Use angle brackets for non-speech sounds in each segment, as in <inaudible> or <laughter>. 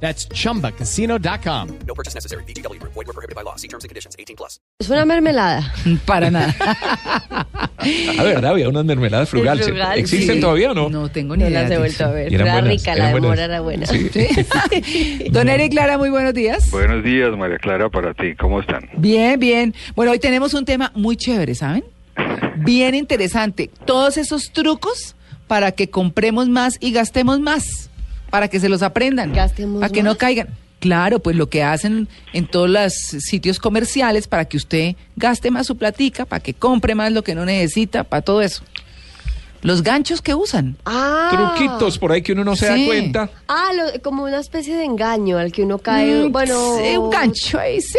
That's chumbacasino.com. No purchase necessary. BGW. Void were prohibited by law. See terms and conditions. 18 plus. Es una mermelada. <laughs> Para nada. Ah, verdad, había unas mermeladas frugales. Es frugal, ¿Existen sí. todavía o no? No tengo ni No idea. las he vuelto a ver. Era buenas, rica, la de buenas. mora era buena. Sí. <laughs> Don Eric Clara, muy buenos días. Buenos días, María Clara, para ti. ¿Cómo están? Bien, bien. Bueno, hoy tenemos un tema muy chévere, ¿saben? Bien interesante. Todos esos trucos para que compremos más y gastemos más. Para que se los aprendan. Gastemos Para que no caigan. Claro, pues lo que hacen en todos los sitios comerciales para que usted gaste más su platica, para que compre más lo que no necesita, para todo eso. Los ganchos que usan. Ah. Truquitos por ahí que uno no se Sí. da cuenta. Ah, lo- como una especie de engaño al que uno cae. Mm, bueno. sí, un gancho ahí, sí.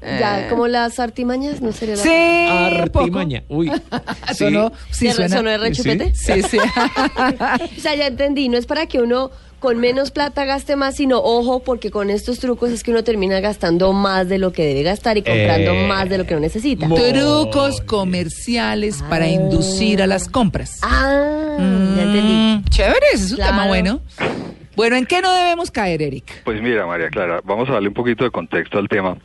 Ya, Eh. como las artimañas, no sería la. Sí, poco. Artimaña. Uy. <laughs> Sí. Sonó, sí, ¿Ya suena. sonó rechupete? Sí, sí. <laughs> <laughs> O sea, ya entendí. No es para que uno con menos plata gaste más, sino ojo, porque con estos trucos es que uno termina gastando más de lo que debe gastar y comprando Eh, más de lo que no necesita. Trucos comerciales para inducir a las compras. Ah, ya entendí. Mm, Chévere, ese es un Claro. tema bueno. Bueno, ¿en qué no debemos caer, Eric? Pues mira, María Clara, vamos a darle un poquito de contexto al tema,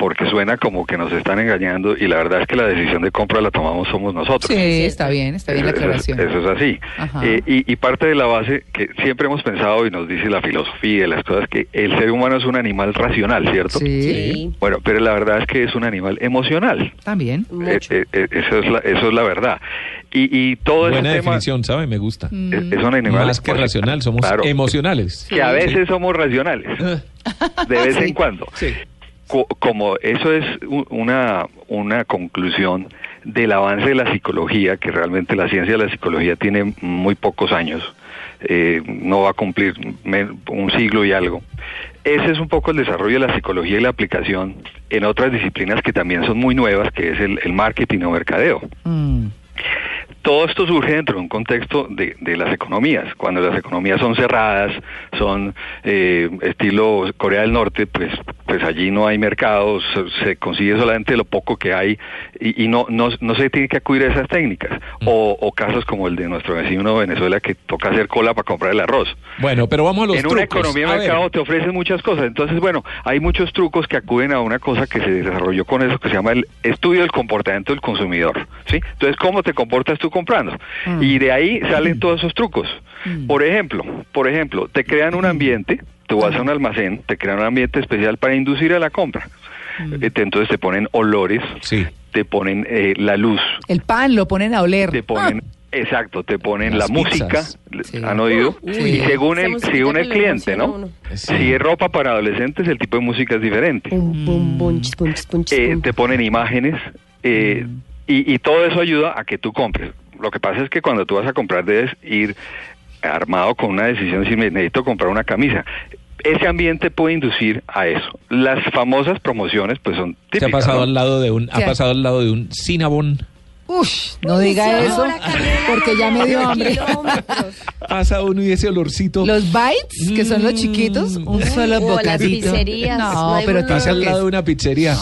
porque suena como que nos están engañando y la verdad es que la decisión de compra la tomamos somos nosotros. Sí, está bien, está bien la Eso es- aclaración. Eso es así. Ajá. Eh, y, y parte de la base que siempre hemos pensado y nos dice la filosofía y las cosas que el ser humano es un animal racional, ¿cierto? Sí, Sí. Bueno, pero la verdad es que es un animal emocional. también. Mucho. Eh, eh, eh, eso, es la, eso es la verdad. Y, y todo ese Buena tema definición, ¿sabe? Me gusta. Mm. es, es un animal Más que racional, somos Claro. emocionales. que a veces somos racionales, <laughs> de vez en cuando. Sí. Co- Como eso es una, una conclusión del avance de la psicología, que realmente la ciencia de la psicología tiene muy pocos años, eh, no va a cumplir un siglo y algo. Ese es un poco el desarrollo de la psicología y la aplicación en otras disciplinas que también son muy nuevas, que es el, el marketing o mercadeo. Mm. Todo esto surge dentro de un contexto de, de las economías. Cuando las economías son cerradas, son eh, estilo Corea del Norte, pues, pues allí no hay mercados, se, se consigue solamente lo poco que hay y, y no, no, no se tiene que acudir a esas técnicas. O, o casos como el de nuestro vecino Venezuela que toca hacer cola para comprar el arroz. Bueno, pero vamos a los en una trucos. economía de mercado te ofrecen muchas cosas. Entonces, bueno, hay muchos trucos que acuden a una cosa que se desarrolló con eso que se llama el estudio del comportamiento del consumidor. ¿sí? Entonces, ¿cómo te comportas tú comprando? Mm. Y de ahí <clears throat> salen todos esos trucos. Por ejemplo, por ejemplo, te crean un ambiente, tú vas a un almacén, te crean un ambiente especial para inducir a la compra. Eh, Entonces te ponen olores, Sí. te ponen eh, la luz, El pan lo ponen a oler. te ponen exacto te ponen Las la música. Sí. han oído Uy, y según el según el cliente no. Sí. si es ropa para adolescentes el tipo de música es diferente Eh, te ponen imágenes eh, y, y todo eso ayuda a que tú compres lo que pasa es que cuando tú vas a comprar debes ir armado con una decisión si me necesito comprar una camisa ese ambiente puede inducir a eso las famosas promociones pues son Se ha típicas pasado ¿no? al lado de un, ha pasado al lado de un Cinnabon. Ush, no diga eso, porque ya me dio hambre. Pasa uno y ese olorcito. Los bites, que son los chiquitos, un solo o las bocadito. pizzerías, no No, pero Pasa al lado de una pizzería.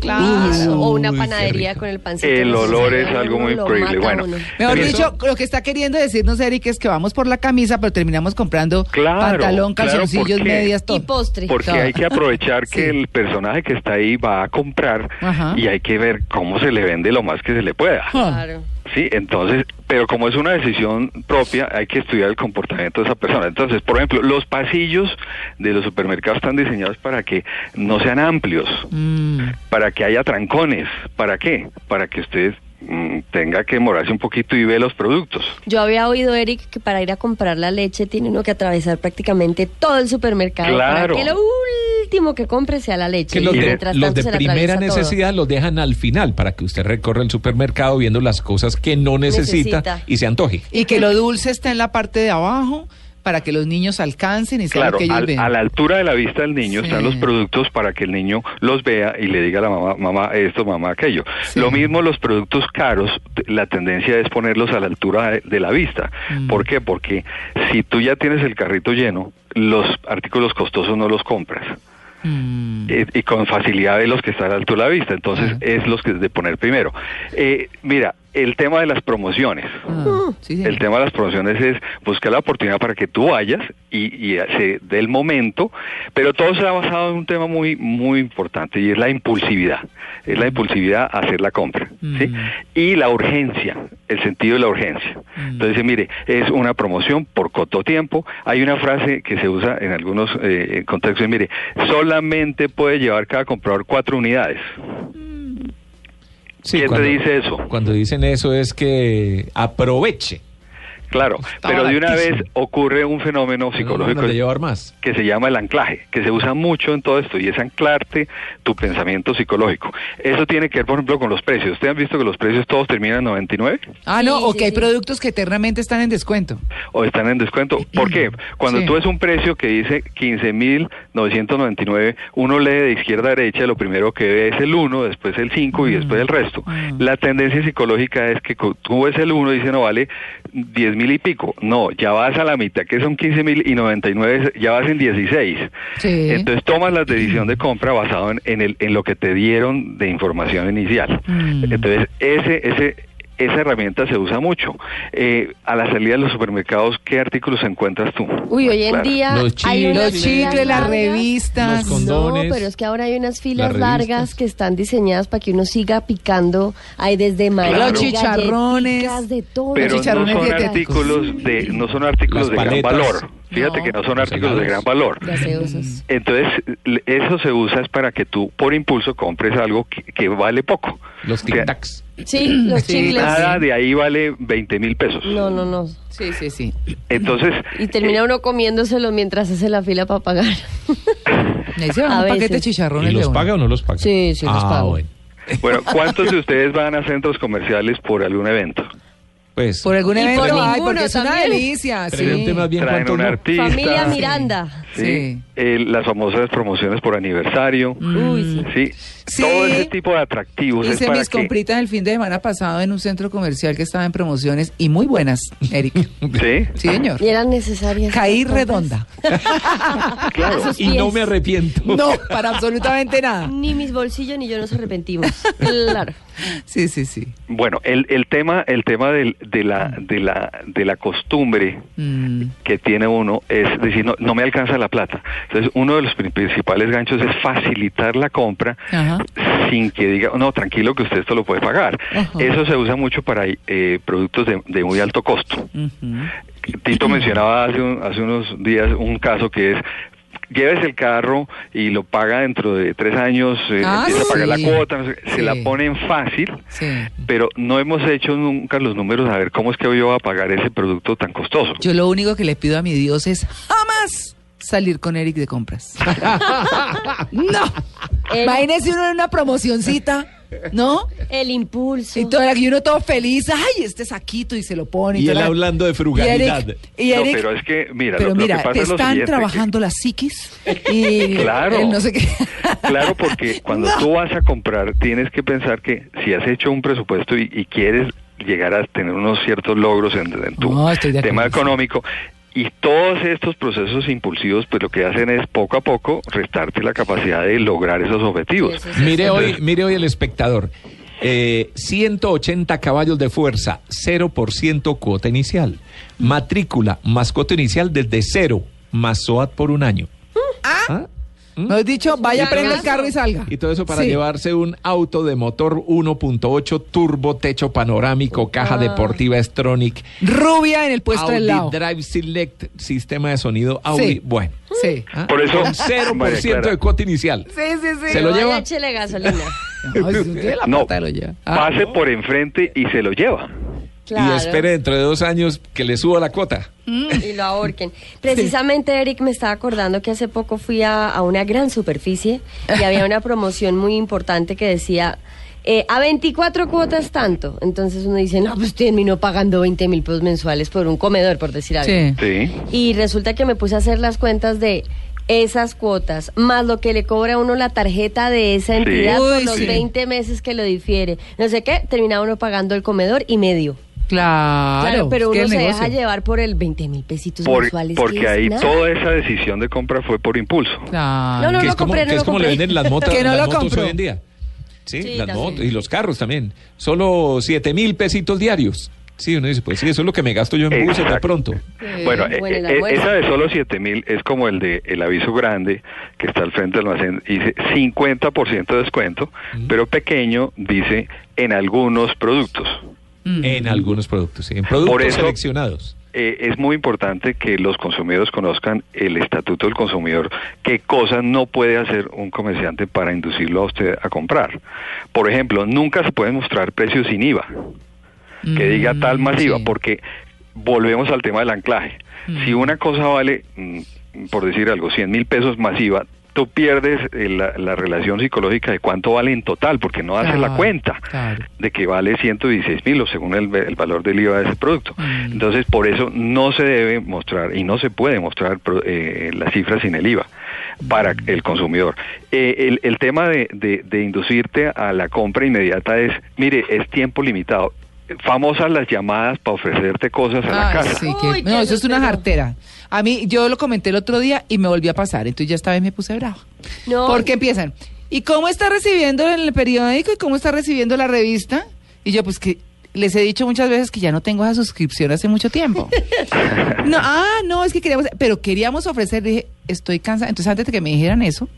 Claro. o una panadería con el pancito. El olor es algo muy increíble. Bueno. Mejor dicho, lo que está queriendo decirnos, Eric, es que vamos por la camisa, pero terminamos comprando Claro, pantalón, calzoncillos, medias, todo. Y postre. Porque Todo. hay que aprovechar <laughs> que Sí. el personaje que está ahí va a comprar Ajá. y hay que ver cómo se le vende lo más que se le pueda. Claro. Sí, entonces, pero como es una decisión propia, hay que estudiar el comportamiento de esa persona. Entonces, por ejemplo, los pasillos de los supermercados están diseñados para que no sean amplios, Mm. para que haya trancones. ¿Para qué? Para que usted mm, tenga que morarse un poquito y ve los productos. Yo había oído, Eric, que para ir a comprar la leche tiene uno que atravesar prácticamente todo el supermercado Claro. para que lo último que compre sea la leche. Que los de, mientras los tanto de se le primera todo. necesidad los dejan al final para que usted recorra el supermercado viendo las cosas que no necesita, Necesita. y se antoje. Y que lo dulce está en la parte de abajo, para que los niños alcancen y sean Claro, lo que ellos al- ven. a la altura de la vista del niño Sí. están los productos para que el niño los vea y le diga a la mamá, mamá esto, mamá aquello. Sí. Lo mismo los productos caros, la tendencia es ponerlos a la altura de, de la vista. Mm. ¿Por qué? Porque si tú ya tienes el carrito lleno, los artículos costosos no los compras. Mm. Eh, y con facilidad de los que están a la altura de la vista. Entonces es los que de poner primero. Eh, mira, el tema de las promociones. Ah, sí, señor. El tema de las promociones es buscar la oportunidad para que tú vayas y, y se dé el momento, pero todo se ha basado en un tema muy muy importante y es la impulsividad. Es la impulsividad a hacer la compra, ¿sí? Mm. Y la urgencia, el sentido de la urgencia. Mm. Entonces, mire, es una promoción por corto tiempo. Hay una frase que se usa en algunos eh, contextos, mire, solamente puede llevar cada comprador cuatro unidades. Sí, ¿Quién te dice eso? Cuando dicen eso es que aproveche. Claro, pero de una vez ocurre un fenómeno psicológico No, no, de llevar más. que se llama el anclaje, que se usa mucho en todo esto y es anclarte tu pensamiento psicológico. Eso tiene que ver, por ejemplo, con los precios. ¿Ustedes han visto que los precios todos terminan en 99 Ah, no, Sí, o sí, que hay sí. productos que eternamente están en descuento. o están en descuento? ¿Por qué? Cuando Sí. tú ves un precio que dice 15.999, uno lee de izquierda a derecha, lo primero que ve es el 1, después el 5 y después el resto. Mm. La tendencia psicológica es que tú ves el 1 y dice, no, vale 10 mil y pico. No, ya vas a la mitad, que son 15 mil y 99, ya vas en 16. Sí. Entonces tomas la decisión de compra basado en, en, el, en lo que te dieron de información inicial. Mm. Entonces ese, ese, esa herramienta se usa mucho. Eh, a la salida de los supermercados, ¿qué artículos encuentras tú? Uy, hoy en Claro. día Los hay chicles, Los chicles, las revistas. Los condones, No, pero es que ahora hay unas filas largas que están diseñadas para que uno siga picando. Hay desde maíz, Claro. Los chicharrones. de todo. Pero no chicharrones son dietéticos. artículos de, no son artículos Las de gran valor. Fíjate No. que no son Los artículos de gran valor. Entonces, eso se usa es para que tú, por impulso, compres algo que, que vale poco. Los O sea, tic-tacs. Sí, los Sí, chicles. Nada de ahí vale 20 mil pesos. No, no, no. Sí, sí, sí. Entonces, Y termina uno comiéndoselo mientras hace la fila para pagar. <laughs> A un paquete de veces. chicharrones. ¿Y los paga o no los paga? Sí, sí, los ah, pago. Bueno. bueno, ¿cuántos de ustedes van a centros comerciales por algún evento? Pues, Por algún Y evento, por ay, ninguno porque es una también. delicia. Sí. pregunte más bien Traen cuántos un no. artista. Familia Sí. Miranda. Sí. Sí. Eh, las famosas promociones por aniversario. Uy, sí. Sí. Sí. Todo ese tipo de atractivos es Hice para mis que... compritas el fin de semana pasado en un centro comercial que estaba en promociones y muy buenas, Eric. <laughs> Sí. Sí, señor. Y eran necesarias. Caí redonda. <laughs> Claro. Y no me arrepiento. No, para absolutamente nada. Ni mis bolsillos ni yo nos arrepentimos. Claro. Sí, sí, sí. Bueno, el, el tema, el tema del- de, la, de, la, de la costumbre Mm, que tiene uno es decir, no, no me alcanza la plata. Entonces, uno de los pri- principales ganchos es facilitar la compra Ajá. sin que diga, no, tranquilo que usted esto lo puede pagar. Ajá. Eso se usa mucho para eh, productos de, de muy alto costo. Tito mencionaba hace, un- hace unos días un caso que es lleves el carro y lo paga dentro de tres años, eh, Ah, empieza a pagar la cuota, no sé, se la ponen fácil, Sí. pero no hemos hecho nunca los números a ver cómo es que yo voy a pagar ese producto tan costoso. Yo lo único que le pido a mi Dios es jamás salir con Eric de compras. <laughs> no. El- Imagínese uno en una promocioncita, ¿no? El impulso. Y, todo, y uno todo feliz, ay, este saquito y se lo pone. Y él la- hablando de Y frugalidad. Eric, y No, Eric- pero es que, mira, pero lo, lo mira, que pasa te es lo están que- trabajando la psiquis y <laughs> Claro. el no sé qué. <laughs> Claro, porque cuando No. tú vas a comprar, tienes que pensar que si has hecho un presupuesto y, y quieres llegar a tener unos ciertos logros en, en tu No, tema económico, y todos estos procesos impulsivos, pues lo que hacen es poco a poco restarte la capacidad de lograr esos objetivos. Sí. Mire hoy, mire hoy el espectador. Eh, 180 caballos de fuerza, 0% cuota inicial. Matrícula más cuota inicial desde cero, más SOAT por un año. ¿Ah? No has dicho, vaya, Ya, prenda el carro y salga. Y todo eso para Sí. llevarse un auto de motor 1.8 turbo, techo panorámico, caja deportiva Stronic, Rubia en el puesto Audi del lado. Drive Select, sistema de sonido Audi. Sí. Bueno, Sí. ¿ah? Por eso, con 0% María Clara, de cuota inicial. Sí, sí, sí. ¿Se lo Vaya, lleva? échele gasolina. <laughs> La No, plata lo lleva. Ah. pase por enfrente y se lo lleva. Claro. Y espere dentro de dos años que le suba la cuota. y lo ahorquen. <laughs> Precisamente, Eric, me estaba acordando que hace poco fui a, a una gran superficie y había una promoción muy importante que decía eh, a 24 cuotas tanto. Entonces uno dice, no, pues terminó pagando 20 mil pesos mensuales por un comedor, por decir algo. Sí. Sí. Y resulta que me puse a hacer las cuentas de esas cuotas, más lo que le cobra a uno la tarjeta de esa Sí. entidad por Uy, los sí. 20 meses que lo difiere. No sé qué, terminaba uno pagando el comedor y medio. Claro. Claro, pero uno se negocio. deja llevar por el 20 mil pesitos Por- mensuales. porque ahí nada. toda esa decisión de compra fue por impulso. Claro. No, no, que lo es como, compré, no que es lo como le venden las <laughs> motos, Que no las lo motos hoy en día. Sí, Sí, las motos y los carros también. Solo 7 mil pesitos diarios. Sí, uno dice, pues sí, eso es lo que me gasto yo en buses de pronto. Bueno, eh, el eh, almuerzo. esa de solo 7 mil es como el de el aviso grande que está al frente del almacén, dice 50% de descuento, pero pequeño dice en algunos productos. En algunos productos, sí, en productos Por eso- seleccionados. Eh, es muy importante que los consumidores conozcan el estatuto del consumidor, qué cosas no puede hacer un comerciante para inducirlo a usted a comprar. Por ejemplo, nunca se pueden mostrar precios sin IVA, que diga tal Mm, sí. porque volvemos al tema del anclaje. Si una cosa vale, mm, por decir algo, 100 mil pesos más IVA, tú pierdes eh, la, la relación psicológica de cuánto vale en total, porque no haces la cuenta claro. de que vale 116 mil o según el, el valor del IVA de ese producto. Mm. Entonces, por eso no se debe mostrar y no se puede mostrar eh, las cifras sin el IVA para el consumidor. Eh, el, el tema de, de- de inducirte a la compra inmediata es, mire, es tiempo limitado. Famosas las llamadas para ofrecerte cosas a la casa. sí, que- Uy, no, eso es una jartera. A mí, yo lo comenté el otro día y me volvió a pasar. Entonces ya esta vez me puse bravo. No. Porque empiezan. ¿Y cómo está recibiendo el periódico y cómo está recibiendo la revista? Y yo, pues que les he dicho muchas veces que ya no tengo esa suscripción hace mucho tiempo. <laughs> no, ah, no, es que queríamos, pero queríamos ofrecer, dije, estoy cansada. Entonces antes de que me dijeran eso,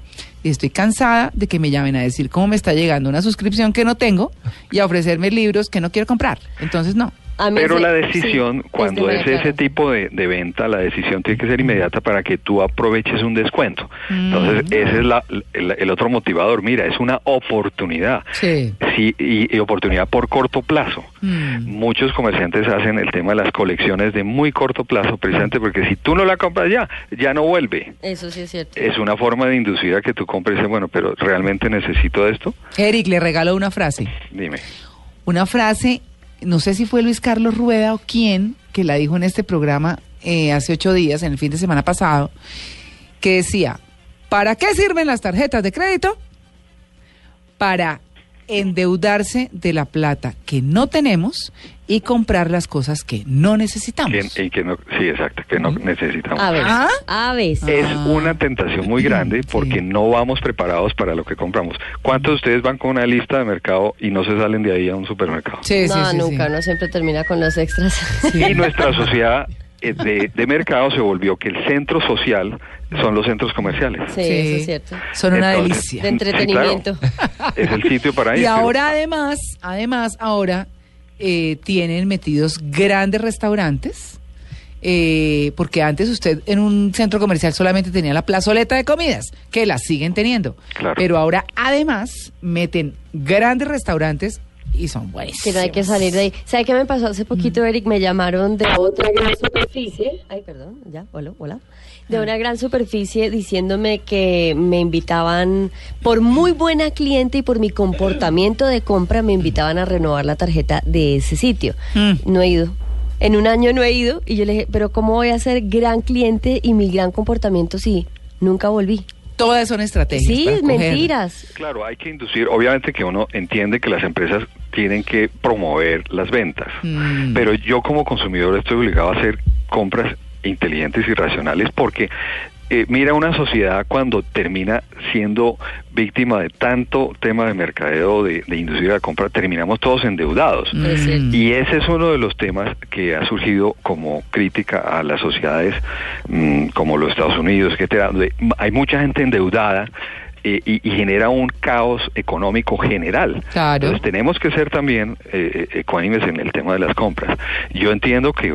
dije, estoy cansada de que me llamen a decir cómo me está llegando una suscripción que no tengo y a ofrecerme libros que no quiero comprar. Entonces no. A mí Pero se- la decisión, cuando es ese tipo de, de venta, la decisión tiene que ser inmediata para que tú aproveches un descuento. Entonces, Mm. ese es la- el, el otro motivador. Mira, es una oportunidad. Sí. Sí, y, y oportunidad por corto plazo. Mm. Muchos comerciantes hacen el tema de las colecciones de muy corto plazo, precisamente porque si tú no la compras ya, ya no vuelve. Eso sí es cierto. Es una forma de inducir a que tú compres, bueno, pero ¿realmente necesito esto? Eric, le regaló una frase. Dime. Una frase, no sé si fue Luis Carlos Rueda o quién, que la dijo en este programa eh, hace ocho días, en el fin de semana pasado, que decía, ¿para qué sirven las tarjetas de crédito? Para endeudarse de la plata que no tenemos y comprar las cosas que no necesitamos. Que- y que no, sí, exacto, que no necesitamos. A veces. ¿Ah? A veces. Es Ah. una tentación muy grande Sí. porque no vamos preparados para lo que compramos. ¿Cuántos de ustedes van con una lista de mercado y no se salen de ahí a un supermercado? Sí, sí, no, sí, nunca, sí. uno siempre termina con los extras. Sí. Y <laughs> nuestra sociedad de, de mercado se volvió que el centro social son los centros comerciales. Sí, eso es cierto. Son una Entonces, delicia. De entretenimiento. Sí, claro. <laughs> es el sitio para ir. Y ahora además, además, ahora eh, tienen metidos grandes restaurantes, eh, porque antes usted en un centro comercial solamente tenía la plazoleta de comidas, que la siguen teniendo. Claro. Pero ahora además meten grandes restaurantes y son buenísimos. Que no hay que salir de ahí. ¿Sabe qué me pasó hace poquito, Eric? Me llamaron de otra gran superficie. Ay, perdón, ya, hola, hola. De una gran superficie diciéndome que me invitaban, por muy buena cliente y por mi comportamiento de compra, me invitaban a renovar la tarjeta de ese sitio. Mm. No he ido. En un año no he ido y yo le dije, pero ¿cómo voy a ser gran cliente y mi gran comportamiento si nunca volví? Todas son estrategias. Sí, para coger. mentiras. Claro, hay que inducir, obviamente que uno entiende que las empresas tienen que promover las ventas, Mm. pero yo como consumidor estoy obligado a hacer compras inteligentes y racionales porque eh, mira una sociedad cuando termina siendo víctima de tanto tema de mercadeo, de, de inducir a la compra, terminamos todos endeudados. Es cierto. Y ese es uno de los temas que ha surgido como crítica a las sociedades mm, como los Estados Unidos, etcétera, donde hay mucha gente endeudada eh, y, y genera un caos económico general. Claro. Entonces tenemos que ser también eh, eh, ecuánimes en el tema de las compras. Yo entiendo que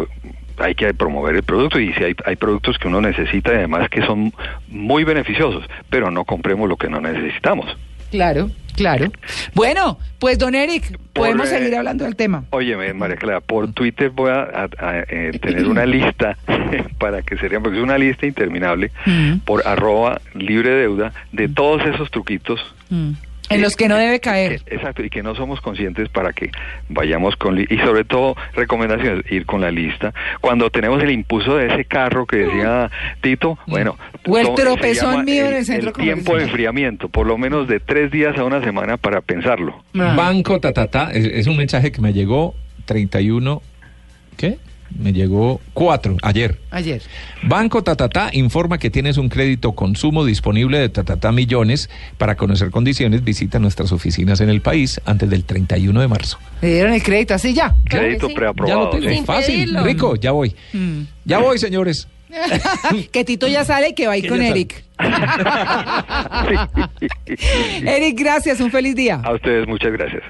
hay que promover el producto y si hay, hay productos que uno necesita y además que son muy beneficiosos, pero no compremos lo que no necesitamos. Claro, claro. Bueno, pues don Eric, podemos eh, seguir hablando del tema. Óyeme, María Clara, por Twitter voy a, a- a, eh, tener una <laughs> lista <laughs> para que serían, porque es una lista interminable, Mm. por arroba libre deuda de todos esos truquitos Mm. En los que no debe caer. exacto, y que no somos conscientes para que vayamos con... Y sobre todo, recomendaciones, ir con la lista. Cuando tenemos el impulso de ese carro que decía Tito, bueno... O el tropezón mío en el centro El tiempo de enfriamiento, por lo menos de tres días a una semana para pensarlo. Ah. Banco Tatata, es, es un mensaje que me llegó 31, ¿qué? Me llegó 4 ayer. Ayer. Banco Tatata informa que tienes un crédito consumo disponible de Tatata Millones. Para conocer condiciones, visita nuestras oficinas en el país antes del 31 de marzo. Le dieron el crédito así ya. Claro Crédito sí. Ya lo preaprobado. tengo. Sin Fácil, pedirlo. rico, ya voy. Mm. Ya voy, señores. <laughs> que Tito ya sale y que va a ir con ya. Eric. <laughs> Eric, gracias. Un feliz día. A ustedes muchas gracias.